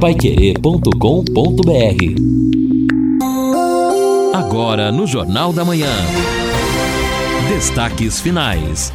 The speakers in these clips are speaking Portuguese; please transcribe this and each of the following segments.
paiquerê.com.br Agora no Jornal da Manhã. Destaques finais.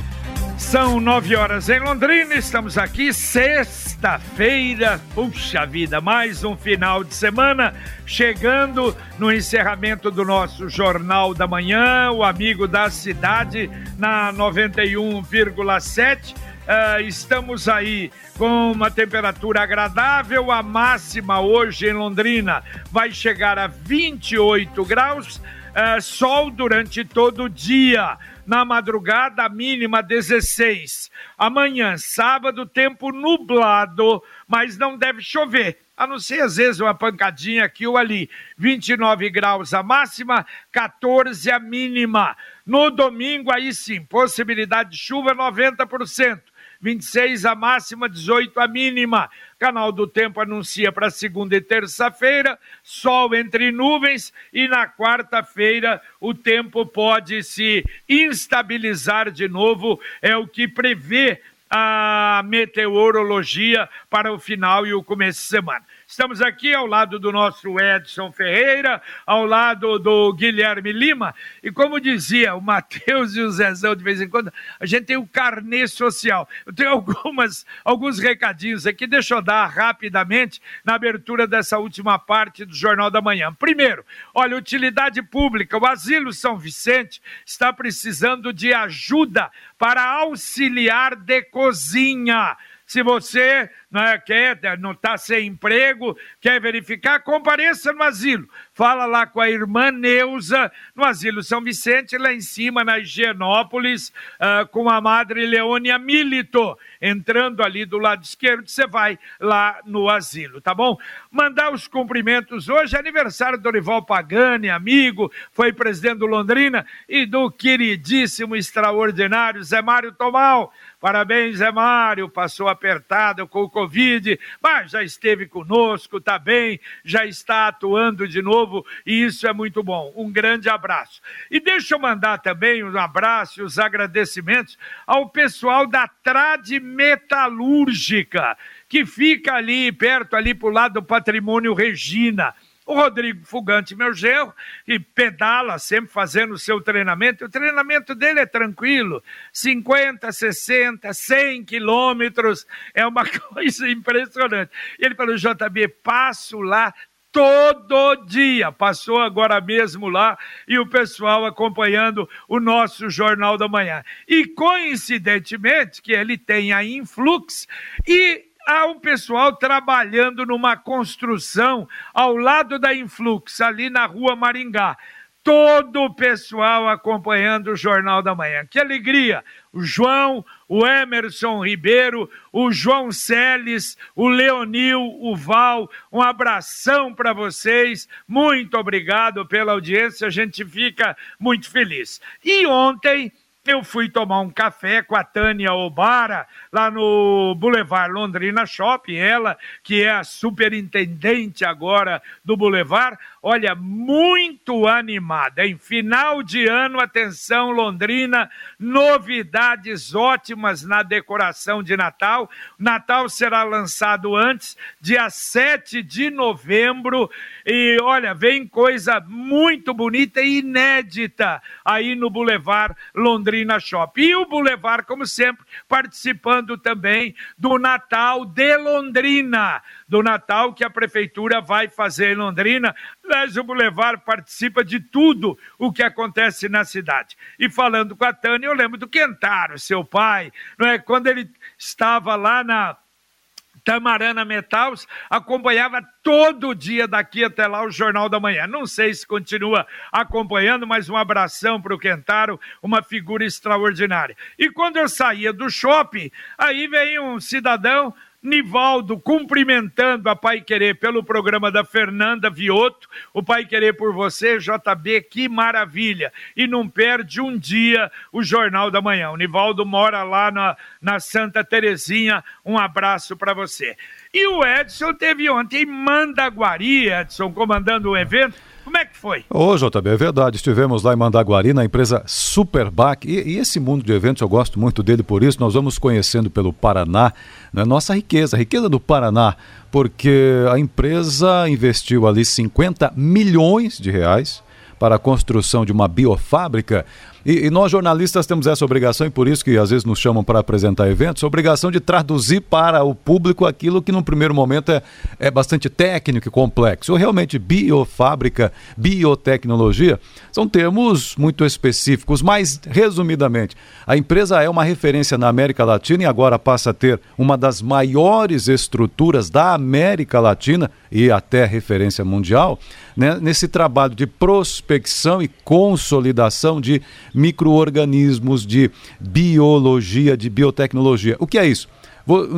São nove horas em Londrina, estamos aqui sexta-feira. Puxa vida, mais um final de semana chegando no encerramento do nosso Jornal da Manhã, o amigo da cidade na 91,7. Uh, estamos aí com uma temperatura agradável. A máxima hoje em Londrina vai chegar a 28 graus. Uh, sol durante todo o dia. Na madrugada, a mínima 16. Amanhã, sábado, tempo nublado, mas não deve chover. A não ser às vezes uma pancadinha aqui ou ali. 29 graus a máxima, 14 a mínima. No domingo, aí sim, possibilidade de chuva 90%. 26 a máxima, 18 a mínima. Canal do Tempo anuncia para segunda e terça-feira, sol entre nuvens e na quarta-feira o tempo pode se instabilizar de novo, é o que prevê a meteorologia para o final e o começo de semana. Estamos aqui ao lado do nosso Edson Ferreira, ao lado do Guilherme Lima, e como dizia o Matheus e o Zezão de vez em quando, a gente tem o carnê social. Eu tenho algumas, alguns recadinhos aqui, deixa eu dar rapidamente na abertura dessa última parte do Jornal da Manhã. Primeiro, olha, utilidade pública, o Asilo São Vicente está precisando de ajuda para auxiliar de cozinha. Se você né, quer, não está sem emprego, quer verificar, compareça no asilo. Fala lá com a irmã Neuza, no asilo São Vicente, lá em cima, na Higienópolis, uh, com a madre Leônia Milito. Entrando ali do lado esquerdo, você vai lá no asilo, tá bom? Mandar os cumprimentos hoje, aniversário do Dorival Pagani, amigo, foi presidente do Londrina, e do queridíssimo, extraordinário Zé Mário Tomal. Parabéns, Zé Mário, passou apertado com o Covid, mas já esteve conosco, está bem, já está atuando de novo e isso é muito bom. Um grande abraço. E deixa eu mandar também um abraço e os agradecimentos ao pessoal da Trade Metalúrgica, que fica ali perto, ali para o lado do Patrimônio Regina. O Rodrigo Fugante, meu genro, que pedala sempre fazendo o seu treinamento. O treinamento dele é tranquilo, 50, 60, 100 quilômetros, é uma coisa impressionante. Ele falou, JB, passo lá todo dia. Passou agora mesmo lá e o pessoal acompanhando o nosso Jornal da Manhã. E coincidentemente que ele tem a Influx e há um pessoal trabalhando numa construção ao lado da Influx, ali na rua Maringá. Todo o pessoal acompanhando o Jornal da Manhã. Que alegria! O João, o Emerson Ribeiro, o João Celes, o Leonil, o Val, um abração para vocês. Muito obrigado pela audiência, a gente fica muito feliz. E ontem eu fui tomar um café com a Tânia Obara, lá no Boulevard Londrina Shopping, ela que é a superintendente agora do Boulevard, olha, muito animada. Em final de ano, atenção Londrina, novidades ótimas na decoração de Natal. Natal será lançado antes, dia 7 de novembro, e olha, vem coisa muito bonita e inédita aí no Boulevard Londrina Shopping. E o Boulevard, como sempre, participando também do Natal de Londrina, do Natal que a prefeitura vai fazer em Londrina. Aliás, o Boulevard participa de tudo o que acontece na cidade. E falando com a Tânia, eu lembro do Quentaro, seu pai, não é? Quando ele estava lá na Tamarana Metals, acompanhava todo dia daqui até lá o Jornal da Manhã. Não sei se continua acompanhando, mas um abração para o Quentaro, uma figura extraordinária. E quando eu saía do shopping, aí vem um cidadão Nivaldo cumprimentando a Pai Querer pelo programa da Fernanda Vioto, o Pai Querer por você, JB, que maravilha! E não perde um dia o Jornal da Manhã. O Nivaldo mora lá na, na Santa Terezinha, um abraço para você. E o Edson teve ontem em Mandaguari, Edson, comandando o evento, Como é que foi? Ô, JB, é verdade. Estivemos lá em Mandaguari, na empresa Superbac. E, e, esse mundo de eventos, eu gosto muito dele por isso. Nós vamos conhecendo pelo Paraná né, nossa riqueza, a riqueza do Paraná, porque a empresa investiu ali 50 milhões de reais para a construção de uma biofábrica e, e, nós jornalistas temos essa obrigação, e por isso que às vezes nos chamam para apresentar eventos, a obrigação de traduzir para o público aquilo que num primeiro momento é, é bastante técnico e complexo. Realmente, biofábrica, biotecnologia, são termos muito específicos, mas resumidamente, a empresa é uma referência na América Latina e agora passa a ter uma das maiores estruturas da América Latina e até referência mundial, né, nesse trabalho de prospecção e consolidação de micro-organismos, de biologia, de biotecnologia. O que é isso?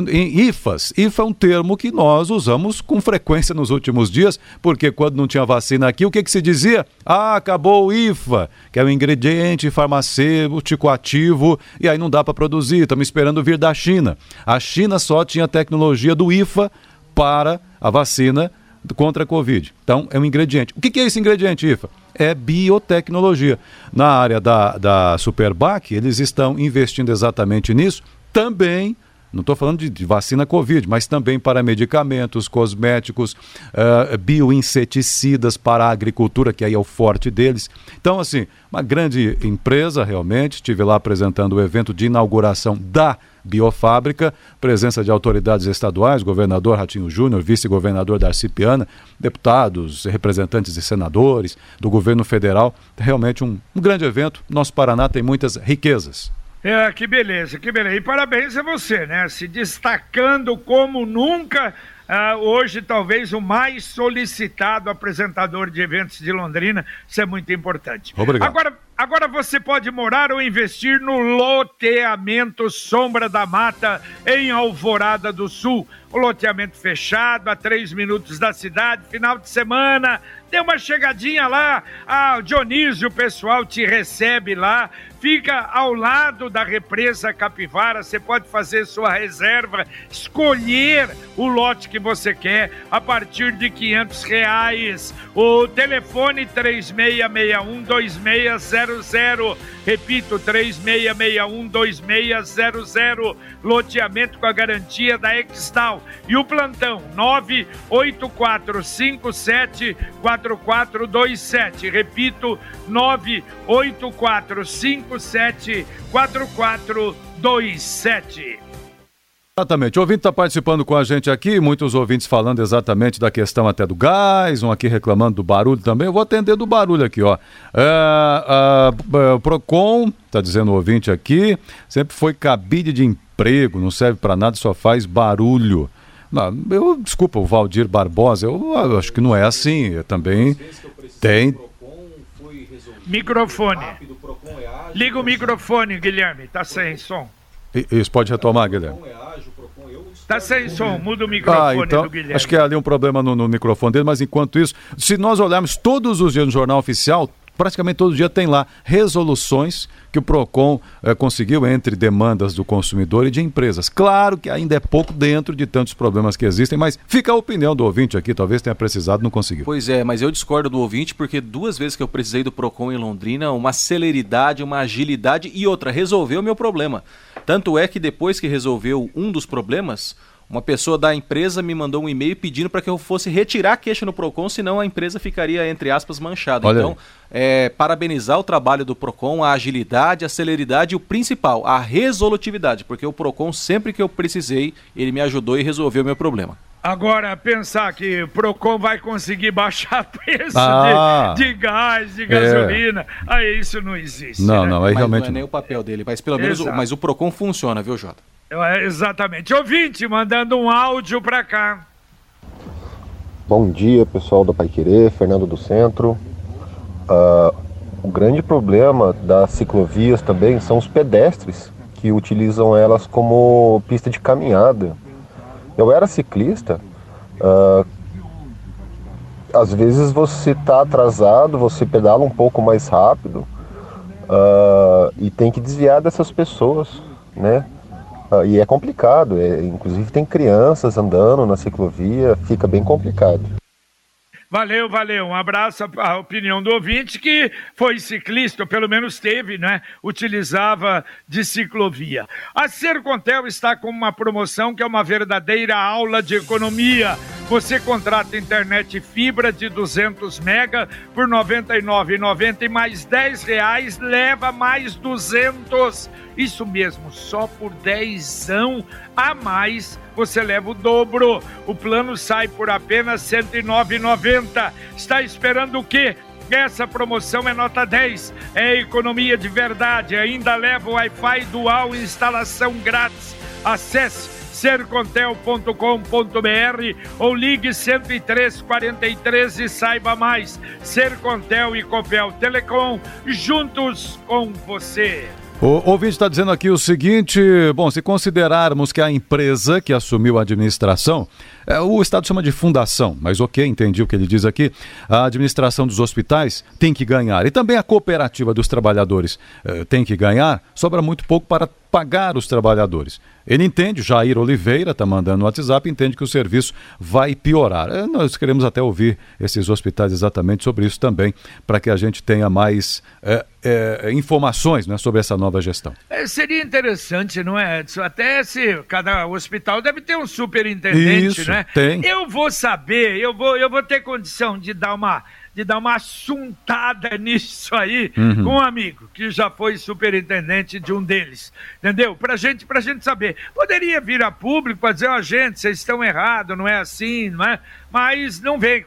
Em IFAs, IFA é um termo que nós usamos com frequência nos últimos dias, porque quando não tinha vacina aqui, o que, que se dizia? Ah, acabou o IFA, que é um ingrediente farmacêutico ativo, e aí não dá para produzir, estamos esperando vir da China. A China só tinha tecnologia do IFA para a vacina contra a Covid. Então, é um ingrediente. O que é esse ingrediente, IFA? É biotecnologia. Na área da, da Superbac, eles estão investindo exatamente nisso, também não estou falando de, de, vacina Covid, mas também para medicamentos, cosméticos, uh, bioinseticidas para a agricultura, que aí é o forte deles. Então, assim, uma grande empresa realmente. Estive lá apresentando o evento de inauguração da biofábrica, presença de autoridades estaduais, governador Ratinho Júnior, vice-governador Darcy Piana, deputados, representantes e senadores do governo federal. Realmente um, um grande evento. Nosso Paraná tem muitas riquezas. É, que beleza, que beleza. E parabéns a você, né? Se destacando como nunca. Uh, hoje, talvez o mais solicitado apresentador de eventos de Londrina. Isso é muito importante. Obrigado. Agora, agora você pode morar ou investir no loteamento Sombra da Mata, em Alvorada do Sul. O loteamento fechado, a três minutos da cidade, final de semana. Dê uma chegadinha lá. Ah, Dionísio, o pessoal te recebe lá fica ao lado da represa Capivara. Você pode fazer sua reserva, escolher o lote que você quer a partir de quinhentos reais. O telefone 3661-2600. Repito, 3661-2600. Loteamento com a garantia da Extal. E o plantão 984574427. Repito, 98457 4427. Exatamente. O ouvinte está participando com a gente aqui, muitos ouvintes falando exatamente da questão até do gás, um aqui reclamando do barulho também. Eu vou atender do barulho aqui, ó. É, o Procon, está dizendo o ouvinte aqui, sempre foi cabide de emprego, não serve para nada, só faz barulho. Não, eu, desculpa, o Valdir Barbosa, eu, eu acho que não é assim. Eu também tem. Microfone. Liga o microfone, Guilherme. Tá sem som. Isso, pode retomar, Guilherme. Tá sem som, muda o microfone ah, então, do Guilherme. Acho que é ali um problema no, no microfone dele, mas enquanto isso, se nós olharmos todos os dias no Jornal Oficial, praticamente todo dia tem lá resoluções que o PROCON eh, conseguiu entre demandas do consumidor e de empresas. Claro que ainda é pouco dentro de tantos problemas que existem, mas fica a opinião do ouvinte aqui, talvez tenha precisado, não conseguiu. Pois é, mas eu discordo do ouvinte porque duas vezes que eu precisei do PROCON em Londrina, uma celeridade, uma agilidade e outra, resolveu o meu problema. Tanto é que depois que resolveu um dos problemas, uma pessoa da empresa me mandou um e-mail pedindo para que eu fosse retirar a queixa no Procon, senão a empresa ficaria, entre aspas, manchada. Olha então, é, parabenizar o trabalho do Procon, a agilidade, a celeridade e o principal, a resolutividade, porque o Procon, sempre que eu precisei, ele me ajudou e resolveu o meu problema. Agora, pensar que o Procon vai conseguir baixar preço ah, de, de, gás, de gasolina, é. aí isso não existe. Não, né? não, aí mas realmente. Não é nem o papel dele, mas pelo menos o, mas o Procon funciona, viu, Jota? É, exatamente. Ouvinte, mandando um áudio para cá. Bom dia, pessoal da Pai Querer, Fernando do Centro. Uh, o grande problema das ciclovias também são os pedestres que utilizam elas como pista de caminhada. Eu era ciclista, uh, às vezes você está atrasado, você pedala um pouco mais rápido uh, e tem que desviar dessas pessoas, né? Uh, e é complicado, é, inclusive tem crianças andando na ciclovia, fica bem complicado. Valeu, valeu. Um abraço à opinião do ouvinte que foi ciclista, ou pelo menos teve, né? Utilizava de ciclovia. A Sercontel está com uma promoção que é uma verdadeira aula de economia. Você contrata internet fibra de 200 mega por R$ 99,90 e mais 10 reais leva mais 200. Isso mesmo, só por 10 a mais você leva o dobro. O plano sai por apenas R$ 109,90. Está esperando o quê? Essa promoção é nota 10, é economia de verdade. Ainda leva Wi-Fi dual instalação grátis. Acesse sercontel.com.br ou ligue 10343 e saiba mais. Sercontel e Copel Telecom juntos com você. O ouvinte está dizendo aqui o seguinte: bom, se considerarmos que a empresa que assumiu a administração, é, o Estado chama de fundação, mas ok, entendi o que ele diz aqui. A administração dos hospitais tem que ganhar e também a cooperativa dos trabalhadores é, tem que ganhar, sobra muito pouco para pagar os trabalhadores. Ele entende, Jair Oliveira está mandando no WhatsApp, entende que o serviço vai piorar. É, nós queremos até ouvir esses hospitais exatamente sobre isso também, para que a gente tenha mais é, é, informações né, sobre essa nova gestão. É, seria interessante, não é, Edson? Até se cada hospital deve ter um superintendente, isso, né? Tem. Eu vou saber, eu vou, eu vou ter condição de dar uma de dar uma assuntada nisso aí uhum. com um amigo que já foi superintendente de um deles, entendeu? Pra gente, pra gente saber. Poderia vir a público para dizer, ó, oh, gente, vocês estão errados, não é assim, não é? Mas não vem.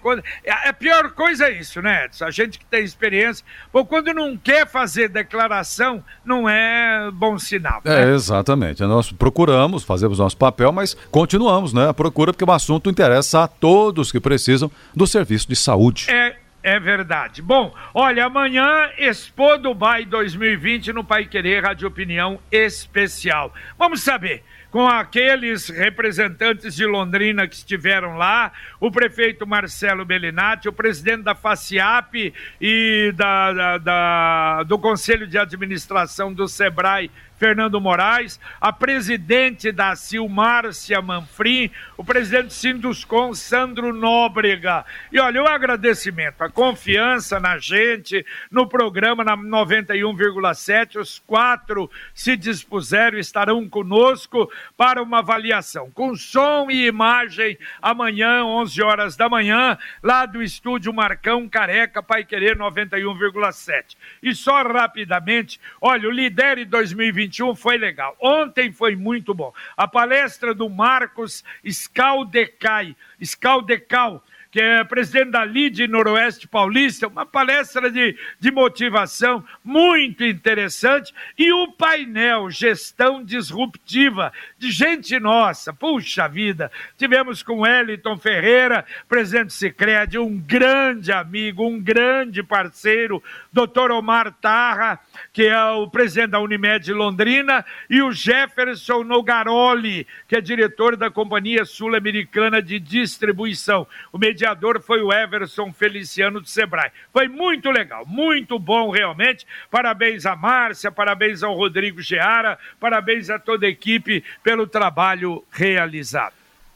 A pior coisa é isso, né, Edson? A gente que tem experiência, ou quando não quer fazer declaração, não é bom sinal. Né? É, exatamente. Nós procuramos, fazemos nosso papel, mas continuamos, né? A procura, porque o assunto interessa a todos que precisam do serviço de saúde. É, é verdade. Bom, olha, amanhã Expo Dubai 2020 no Pai Querer Rádio Opinião Especial. Vamos saber com aqueles representantes de Londrina que estiveram lá, o prefeito Marcelo Bellinati, o presidente da FACIAP e da, da, da, do Conselho de Administração do SEBRAE, Fernando Moraes, a presidente da CIL, Márcia Manfrim, o presidente Sinduscom, Sandro Nóbrega. E olha, o agradecimento, a confiança na gente, no programa na 91,7, os quatro se dispuseram, estarão conosco para uma avaliação, com som e imagem, amanhã, 11 horas da manhã, lá do estúdio Marcão Careca, Pai Querer 91,7. E só rapidamente, olha, o Lidere 2020 2021 foi legal. Ontem foi muito bom. A palestra do Marcos Scaldecai, Scaldecal, que é presidente da LIDE Noroeste Paulista, uma palestra de, de motivação muito interessante, e o painel Gestão Disruptiva, de gente nossa, puxa vida, tivemos com Wellington Ferreira, presidente Sicredi, um grande amigo, um grande parceiro, doutor Omar Tarra, que é o presidente da Unimed Londrina, e o Jefferson Nogaroli, que é diretor da Companhia Sul-Americana de Distribuição. O mediador foi o Everson Feliciano do Sebrae. Foi muito legal, muito bom realmente. Parabéns a Márcia, parabéns ao Rodrigo Geara, parabéns a toda a equipe pelo trabalho realizado.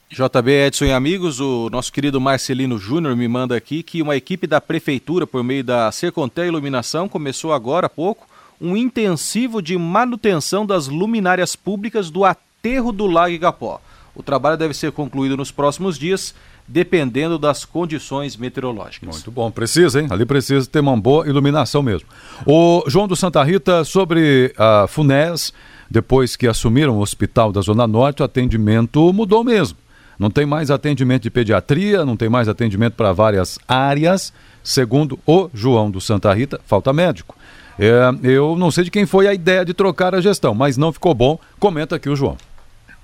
JB Edson e amigos, o nosso querido Marcelino Júnior me manda aqui que uma equipe da prefeitura, por meio da Sercontel Iluminação, começou agora há pouco um intensivo de manutenção das luminárias públicas do aterro do Lago Igapó. O trabalho deve ser concluído nos próximos dias, dependendo das condições meteorológicas. Muito bom, precisa, hein? Ali precisa ter uma boa iluminação mesmo. O João do Santa Rita, sobre a FUNES, depois que assumiram o hospital da Zona Norte, o atendimento mudou mesmo. Não tem mais atendimento de pediatria, não tem mais atendimento para várias áreas. Segundo o João do Santa Rita, falta médico. É, eu não sei de quem foi a ideia de trocar a gestão, mas não ficou bom. Comenta aqui o João.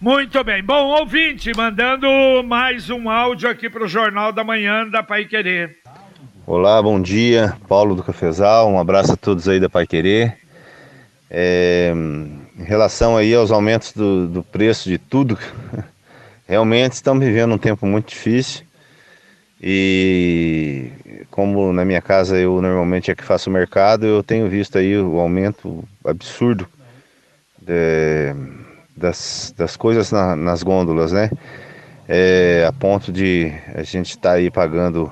Muito bem. Bom, ouvinte, mandando mais um áudio aqui para o Jornal da Manhã da Pai Querer. Olá, bom dia. Paulo do Cafezal, um abraço a todos aí da Pai Querer. É, em relação aí aos aumentos do, do preço de tudo, realmente estamos vivendo um tempo muito difícil. E como na minha casa eu normalmente é que faço o mercado, eu tenho visto aí o aumento absurdo de, das, das coisas na, nas gôndolas, né? É, a ponto de a gente estar tá aí pagando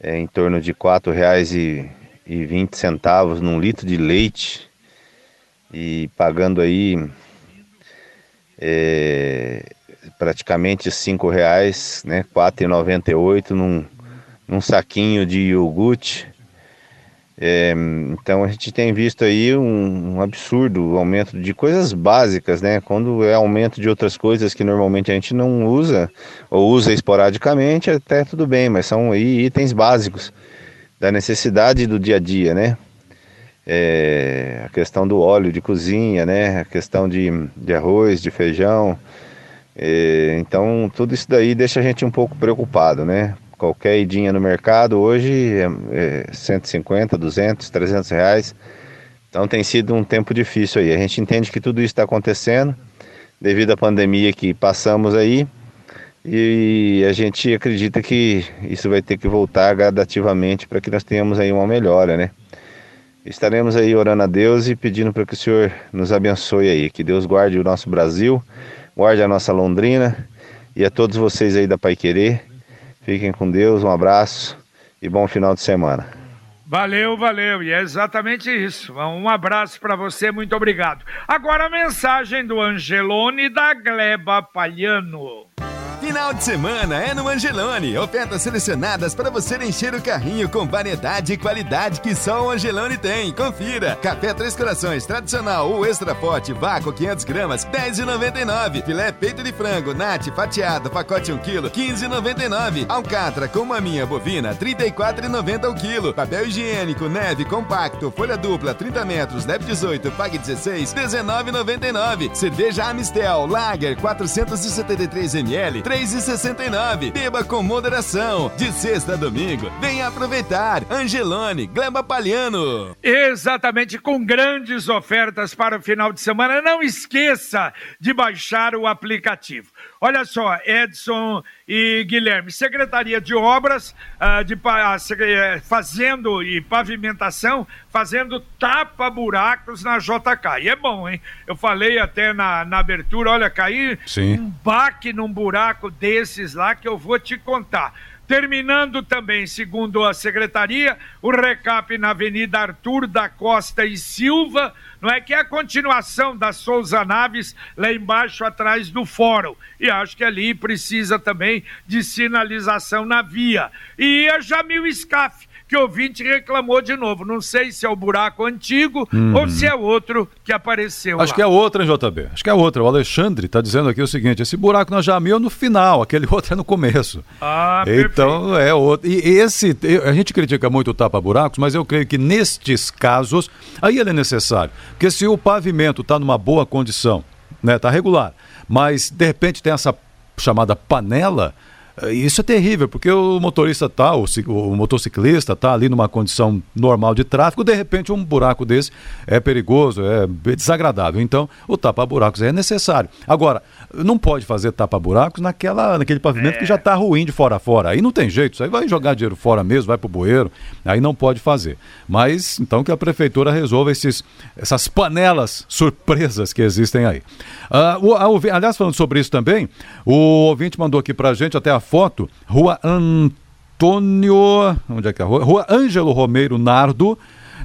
é, em torno de R$ 4,20 num litro de leite e pagando aí é, praticamente cinco reais, né, R$ 4,98 num, num saquinho de iogurte. É, então a gente tem visto aí um, um, absurdo aumento de coisas básicas, né? Quando é aumento de outras coisas que normalmente a gente não usa ou usa esporadicamente, até tudo bem, mas são aí itens básicos da necessidade do dia a dia, né? É, a questão do óleo de cozinha, né? A questão de, de arroz, de feijão. É, então tudo isso daí deixa a gente um pouco preocupado, né? Qualquer idinha no mercado hoje é, é 150, 200, 300 reais. Então tem sido um tempo difícil aí. A gente entende que tudo isso está acontecendo devido à pandemia que passamos aí e a gente acredita que isso vai ter que voltar gradativamente para que nós tenhamos aí uma melhora, né? Estaremos aí orando a Deus e pedindo para que o Senhor nos abençoe aí, que Deus guarde o nosso Brasil, guarde a nossa Londrina e a todos vocês aí da Pai Querer Fiquem com Deus, um abraço e bom final de semana. Valeu, valeu. E é exatamente isso. Um abraço para você, muito obrigado. Agora a mensagem do Angelone da Gleba Palhano. Final de semana é no Angelone. Ofertas selecionadas para você encher o carrinho com variedade e qualidade que só o Angelone tem. Confira. Café Três Corações tradicional ou extra forte, vácuo 500 gramas, 10,99. Filé peito de frango, nate fatiado, pacote 1 kg, 15,99. Alcatra com maminha bovina, 34,90 o quilo. Papel higiênico, neve compacto, folha dupla, 30 metros, neve 18, pague 16, 19,99. Cerveja Amistel, Lager, 473 ml, 3,69. Beba com moderação. De sexta a domingo. Venha aproveitar. Angelone, Gleba Palhano. Exatamente, com grandes ofertas para o final de semana. Não esqueça de baixar o aplicativo. Olha só, Edson e Guilherme, Secretaria de Obras, uh, de, uh, fazendo e pavimentação, fazendo tapa-buracos na JK. E é bom, hein? Eu falei até na, na abertura, olha, cair um baque num buraco desses lá que eu vou te contar. Terminando também, segundo a secretaria, o recap na Avenida Arthur da Costa e Silva, não é que é a continuação da Souza Naves lá embaixo atrás do fórum. E acho que ali precisa também de sinalização na via. E a Jamil Scaff que o ouvinte reclamou de novo. Não sei se é o buraco antigo uhum. ou se é outro que apareceu. Acho lá. que é outra, JB. Acho que é outra. O Alexandre está dizendo aqui o seguinte: esse buraco na Jamil é no final, aquele outro é no começo. Ah, Então perfeito. é outro. E esse, a gente critica muito o tapa-buracos, mas eu creio que nestes casos, aí ele é necessário. Porque se o pavimento está numa boa condição, né, tá regular, mas de repente tem essa chamada panela isso é terrível, porque o motorista tá, o, o motociclista tá ali numa condição normal de tráfego, de repente um buraco desse é perigoso, é desagradável. Então, o tapa-buracos é necessário. Agora, não pode fazer tapa-buracos naquela, naquele pavimento é. que já está ruim de fora a fora. Aí não tem jeito, isso aí vai jogar dinheiro fora mesmo, vai pro bueiro, aí não pode fazer. Mas, então, que a prefeitura resolva esses, essas panelas surpresas que existem aí. Uh, o, a, aliás, falando sobre isso também, o ouvinte mandou aqui pra gente até a foto, Rua Antônio. Onde é que é a rua? Rua Ângelo Romeiro Nardo.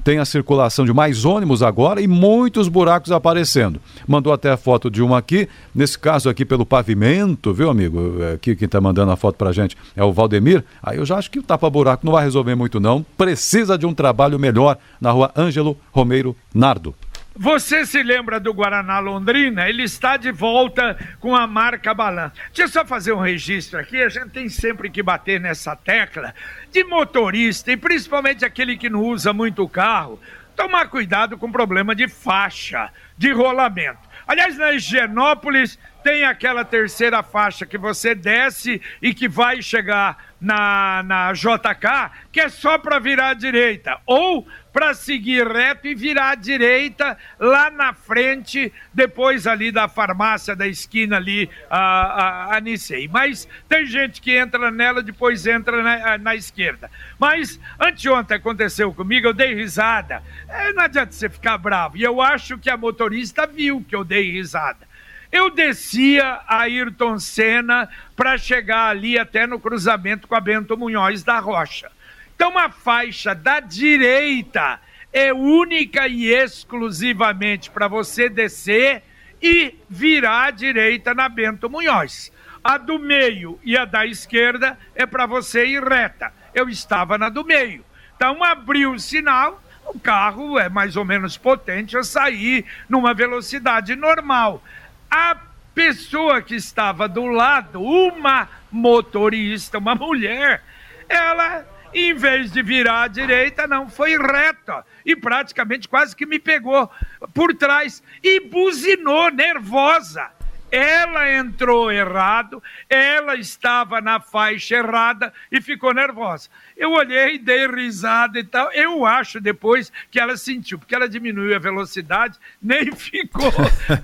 Tem a circulação de mais ônibus agora e muitos buracos aparecendo. Mandou até a foto de uma aqui, nesse caso aqui pelo pavimento, viu, amigo? É, aqui quem está mandando a foto pra gente é o Valdemir. Aí eu já acho que o tapa-buraco não vai resolver muito, não. Precisa de um trabalho melhor na rua Ângelo Romeiro Nardo. Você se lembra do Guaraná Londrina? Ele está de volta com a marca Balan. Deixa eu só fazer um registro aqui, a gente tem sempre que bater nessa tecla de motorista e principalmente aquele que não usa muito o carro, tomar cuidado com problema de faixa, de rolamento. Aliás, na Higienópolis tem aquela terceira faixa que você desce e que vai chegar na, na JK, que é só para virar à direita, ou para seguir reto e virar à direita lá na frente, depois ali da farmácia da esquina ali, a, a, a Nicei. Mas tem gente que entra nela, depois entra na, na esquerda. Mas anteontem aconteceu comigo, eu dei risada. É, não adianta você ficar bravo. E eu acho que a motorista viu que eu dei risada. Eu descia a Ayrton Senna para chegar ali até no cruzamento com a Bento Munhoz da Rocha. Então, a faixa da direita é única e exclusivamente para você descer e virar à direita na Bento Munhoz. A do meio e a da esquerda é para você ir reta. Eu estava na do meio. Então abriu o sinal, o carro é mais ou menos potente, eu saí numa velocidade normal. A pessoa que estava do lado, uma motorista, uma mulher, ela em vez de virar à direita, não, foi reta e praticamente quase que me pegou por trás e buzinou, nervosa. Ela entrou errado, ela estava na faixa errada e ficou nervosa. Eu olhei, dei risada e tal. Eu acho depois que ela sentiu, porque ela diminuiu a velocidade, nem ficou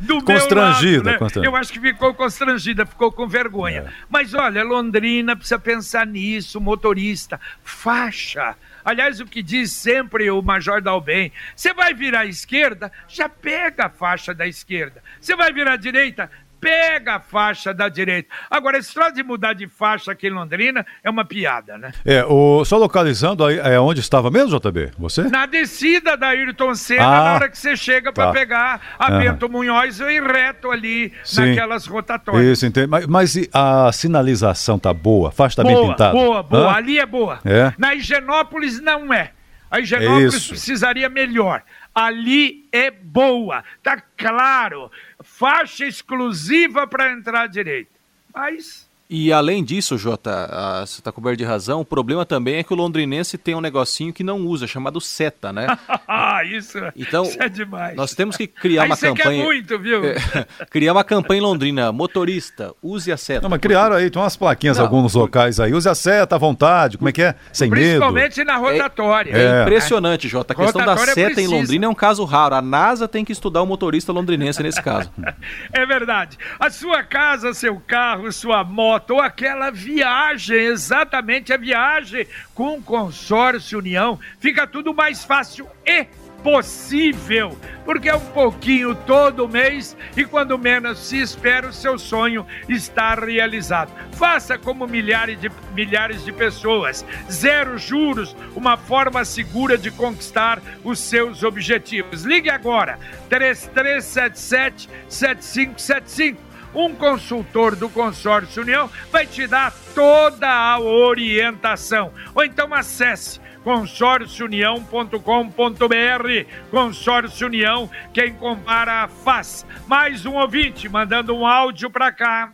do constrangida, meu lado. Né? Constrangida. Eu acho que ficou constrangida, ficou com vergonha. É. Mas olha, Londrina precisa pensar nisso, motorista, faixa. Aliás, o que diz sempre o Major Dalben, você vai virar à esquerda, já pega a faixa da esquerda. Você vai virar à direita, pega a faixa da direita. Agora, esse troço de mudar de faixa aqui em Londrina é uma piada, né? É, o, só localizando aí, é onde estava mesmo, JB? Você? Na descida da Ayrton Senna, ah, na hora que você chega para tá. pegar a é. Bento Munhoz e reto ali Sim. naquelas rotatórias. Isso, entendi. Mas, mas a sinalização tá boa? A faixa tá boa, bem pintada? Boa, boa. Hã? Ali é boa. É? Na Higienópolis não é. A Higienópolis Isso. precisaria melhor. Ali é boa, tá claro faixa exclusiva para entrar à direita. Mas e além disso, Jota, você está coberto de razão, o problema também é que o londrinense tem um negocinho que não usa, chamado seta, né? ah, isso, então, isso é demais. Nós temos que criar Aí uma campanha. Quer muito, viu? criar uma campanha em Londrina. Motorista, use a seta. Não, mas criaram aí, tem umas plaquinhas em alguns locais aí. Use a seta à vontade, como é que é? Sem Principalmente medo. na rotatória. É, é impressionante, Jota. A questão rotatória da seta precisa. em Londrina é um caso raro. A NASA tem que estudar o motorista londrinense nesse caso. é verdade. A sua casa, seu carro, sua moto ou aquela viagem, exatamente a viagem com o consórcio União, fica tudo mais fácil e possível, porque é um pouquinho todo mês e quando menos se espera, o seu sonho está realizado. Faça como milhares de, milhares de pessoas. Zero juros, uma forma segura de conquistar os seus objetivos. Ligue agora, 3377 7575 um consultor do Consórcio União vai te dar toda a orientação. Ou então acesse consórciounião.com.br. Consórcio União, quem compara faz. Mais um ouvinte mandando um áudio para cá.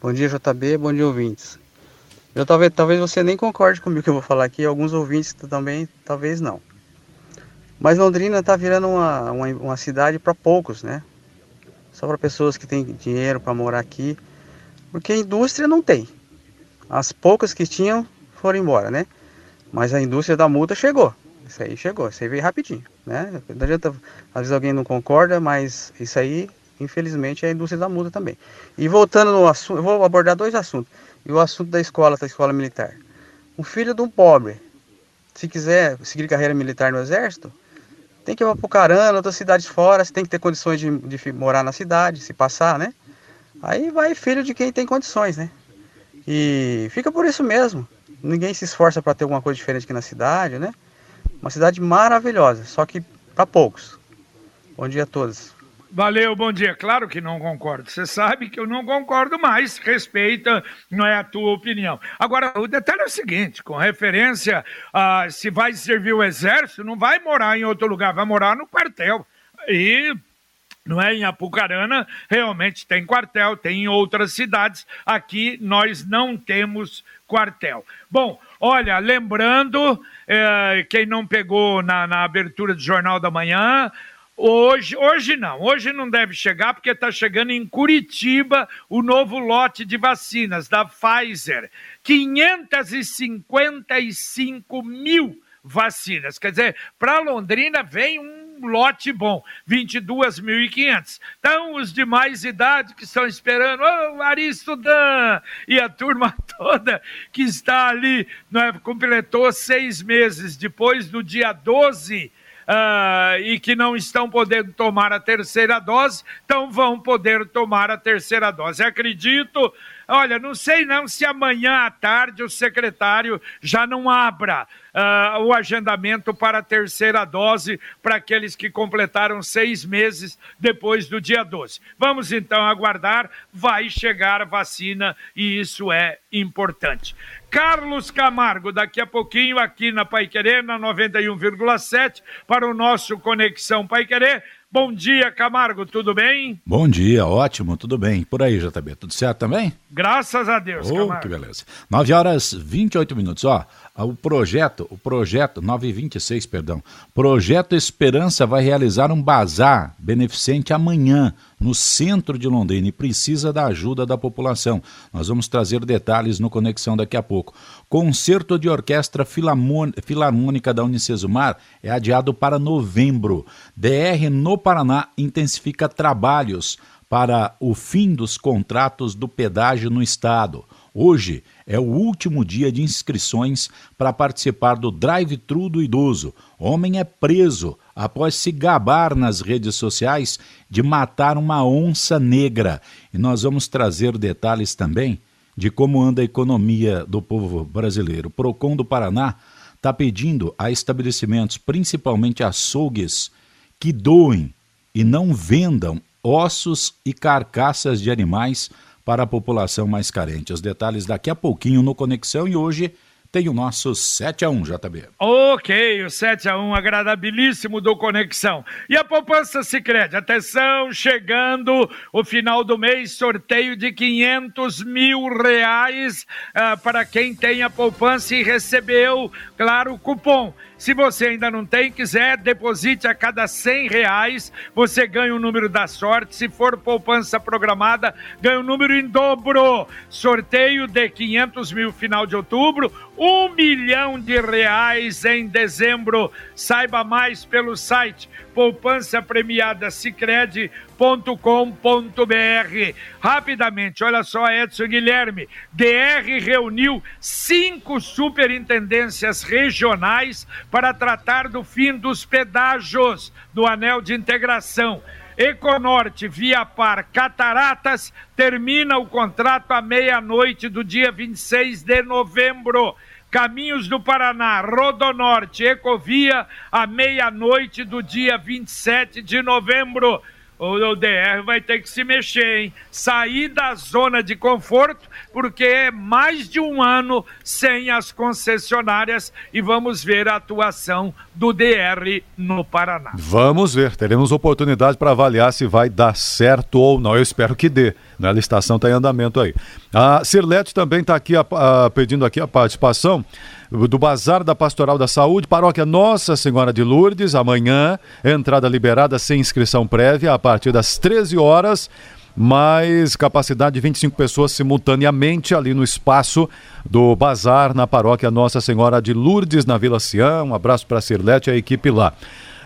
Bom dia, JB, bom dia, ouvintes. Eu talvez, talvez você nem concorde comigo que eu vou falar aqui, alguns ouvintes também, talvez não. Mas Londrina está virando uma, uma, uma cidade para poucos, né? Só para pessoas que têm dinheiro para morar aqui, porque a indústria não tem. As poucas que tinham foram embora, né? Mas a indústria da multa chegou. Isso aí chegou, isso aí veio rapidinho, né? Não adianta, às vezes alguém não concorda, mas isso aí, infelizmente, é a indústria da multa também. E voltando no assunto, eu vou abordar dois assuntos. E o assunto da escola, da escola militar. Um filho de um pobre, se quiser seguir carreira militar no exército, tem que ir para Pucarana, outras cidades fora, você tem que ter condições de, de morar na cidade, se passar, né? Aí vai filho de quem tem condições, né? E fica por isso mesmo. Ninguém se esforça para ter alguma coisa diferente aqui na cidade, né? Uma cidade maravilhosa, só que para poucos. Bom dia a todos. Valeu, bom dia. Claro que não concordo. Você sabe que eu não concordo mais. Respeita, não é a tua opinião. Agora, o detalhe é o seguinte: com referência a se vai servir o exército, não vai morar em outro lugar, vai morar no quartel. E não é? Em Apucarana realmente tem quartel, tem em outras cidades. Aqui nós não temos quartel. Bom, olha, lembrando, é, quem não pegou na, na abertura do Jornal da Manhã, Hoje, hoje não, hoje não deve chegar, porque está chegando em Curitiba o novo lote de vacinas da Pfizer. 555 mil vacinas. Quer dizer, para Londrina vem um lote bom, 22.500. Então, os de mais idade que estão esperando, oh, Aristodan, e a turma toda que está ali, é, completou seis meses depois do dia 12 uh, e que não estão podendo tomar a terceira dose, então vão poder tomar a terceira dose. Acredito Olha, não sei não se amanhã à tarde o secretário já não abra uh, o agendamento para a terceira dose para aqueles que completaram seis meses depois do dia 12. Vamos então aguardar, vai chegar a vacina e isso é importante. Carlos Camargo, daqui a pouquinho aqui na Pai Querer, na 91,7, para o nosso Conexão Pai Querer. Bom dia, Camargo, tudo bem? Bom dia, ótimo, tudo bem. Por aí, JB, tudo certo também? Graças a Deus, oh, Camargo. que beleza. 9 horas 28 minutos, ó. O projeto, o projeto 926, perdão. Projeto Esperança vai realizar um bazar beneficente amanhã no centro de Londrina e precisa da ajuda da população. Nós vamos trazer detalhes no Conexão daqui a pouco. Concerto de Orquestra Filarmônica da Unicesumar é adiado para novembro. DR no Paraná intensifica trabalhos para o fim dos contratos do pedágio no estado. Hoje é o último dia de inscrições para participar do Drive-Thru do Idoso. Homem é preso após se gabar nas redes sociais de matar uma onça negra. E nós vamos trazer detalhes também de como anda a economia do povo brasileiro. O Procon do Paraná está pedindo a estabelecimentos, principalmente açougues, que doem e não vendam ossos e carcaças de animais para a população mais carente. Os detalhes daqui a pouquinho no Conexão e hoje tem o nosso 7 a 1 JB. Ok, o 7 a 1 agradabilíssimo do Conexão. E a poupança Sicredi, atenção, chegando o final do mês, sorteio de 500 mil reais uh, para quem tem a poupança e recebeu, claro, o cupom. Se você ainda não tem, quiser, deposite a cada 100 reais, você ganha o número da sorte. Se for poupança programada, ganha o número em dobro. Sorteio de 500 mil final de outubro, um milhão de reais em dezembro. Saiba mais pelo site poupança premiada cicred.com.br. Rapidamente, olha só, Edson Guilherme, DR reuniu cinco superintendências regionais para tratar do fim dos pedágios do anel de integração. Econorte, Via Par, Cataratas, termina o contrato à meia-noite do dia 26 de novembro. Caminhos do Paraná, Rodonorte, Ecovia, à meia-noite do dia 27 de novembro o DR vai ter que se mexer, hein? Sair da zona de conforto, porque é mais de um ano sem as concessionárias e vamos ver a atuação do DR no Paraná. Vamos ver, teremos oportunidade para avaliar se vai dar certo ou não. Eu espero que dê. Né? A licitação está em andamento aí. A Cirlete também está aqui a, a, pedindo aqui a participação do Bazar da Pastoral da Saúde, paróquia Nossa Senhora de Lourdes, amanhã, entrada liberada sem inscrição prévia a partir das 13 horas mais capacidade de 25 pessoas simultaneamente ali no espaço do bazar na paróquia Nossa Senhora de Lourdes, na Vila Ciã. Um abraço para a Cirlete e a equipe lá.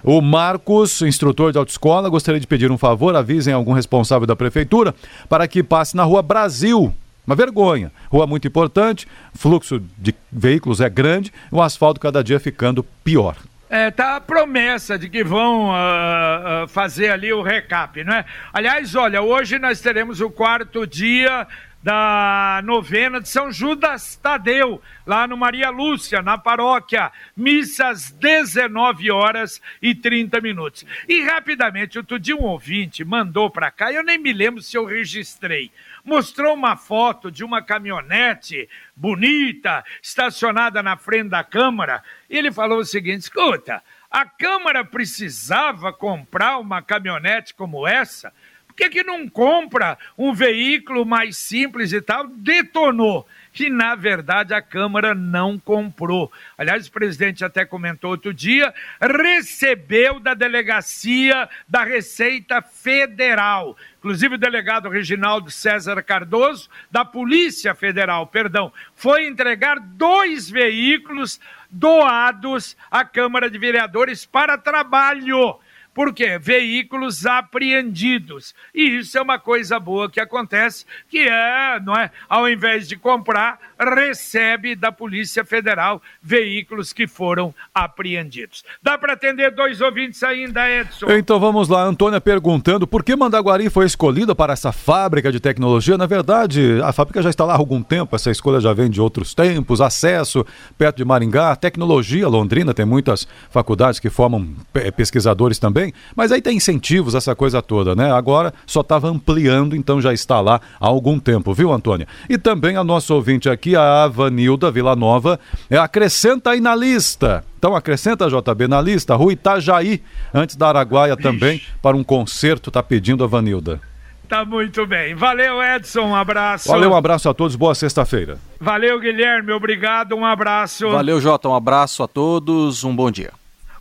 O Marcos, instrutor de autoescola, gostaria de pedir um favor, avisem algum responsável da prefeitura para que passe na rua Brasil, uma vergonha. Rua muito importante, fluxo de veículos é grande, o asfalto cada dia ficando pior. É, tá a promessa de que vão uh, uh, fazer ali o recap, não é? Aliás, olha, hoje nós teremos o quarto dia da novena de São Judas Tadeu, lá no Maria Lúcia, na paróquia. Missas 19 horas e 30 minutos. E rapidamente, outro dia um ouvinte mandou para cá, eu nem me lembro se eu registrei. Mostrou uma foto de uma caminhonete bonita, estacionada na frente da Câmara, e ele falou o seguinte: escuta, a Câmara precisava comprar uma caminhonete como essa que, que não compra um veículo mais simples e tal? Detonou. E, na verdade, a Câmara não comprou. Aliás, o presidente até comentou outro dia, recebeu da delegacia da Receita Federal. Inclusive, o delegado Reginaldo César Cardoso, da Polícia Federal, perdão, foi entregar dois veículos doados à Câmara de Vereadores para trabalho Por quê? Veículos apreendidos. E isso é uma coisa boa que acontece, que é, não é? Ao invés de comprar, recebe da Polícia Federal veículos que foram apreendidos. Dá para atender dois ouvintes ainda, Edson? Então vamos lá, Antônia perguntando por que Mandaguari foi escolhida para essa fábrica de tecnologia. Na verdade, a fábrica já está lá há algum tempo, essa escolha já vem de outros tempos, acesso perto de Maringá, tecnologia, Londrina tem muitas faculdades que formam pesquisadores também, mas aí tem incentivos, essa coisa toda, né? Agora só estava ampliando, então já está lá há algum tempo, viu, Antônia? E também a nossa ouvinte aqui, a Avanilda Nova, é, acrescenta aí na lista. Então acrescenta, JB, na lista, Rua Itajaí, antes da Araguaia também, para um concerto, tá pedindo a Vanilda. Tá muito bem. Valeu, Edson. Um abraço. Valeu, um abraço a todos. Boa sexta-feira. Valeu, Guilherme. Obrigado. Um abraço. Valeu, Jota. Um abraço a todos. Um bom dia.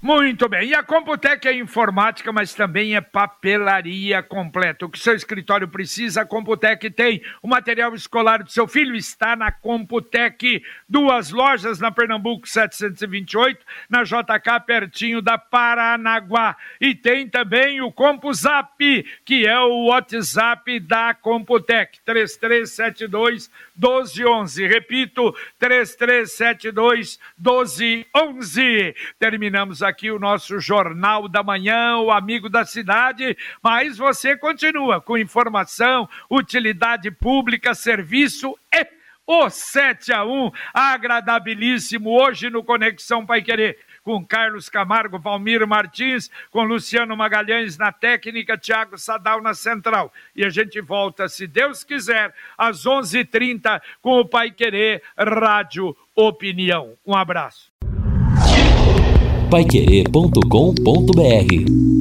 Muito bem. E a Computec é informática, mas também é papelaria completa. O que seu escritório precisa, a Computec tem. O material escolar do seu filho está na Computec. Duas lojas na Pernambuco 728, na JK, pertinho da Paranaguá. E tem também o CompuZap, que é o WhatsApp da Computec. 3372 1211. Repito, 3372 1211. Terminamos aqui o nosso Jornal da Manhã, o Amigo da Cidade, mas você continua com informação, utilidade pública, serviço e o 7 a 1 agradabilíssimo hoje no Conexão Pai Querer com Carlos Camargo, Valmir Martins, com Luciano Magalhães na técnica, Tiago Sadal na central. E a gente volta, se Deus quiser, às 11:30 h 30 com o Pai Querer Rádio Opinião. Um abraço. Paiquerê.com.br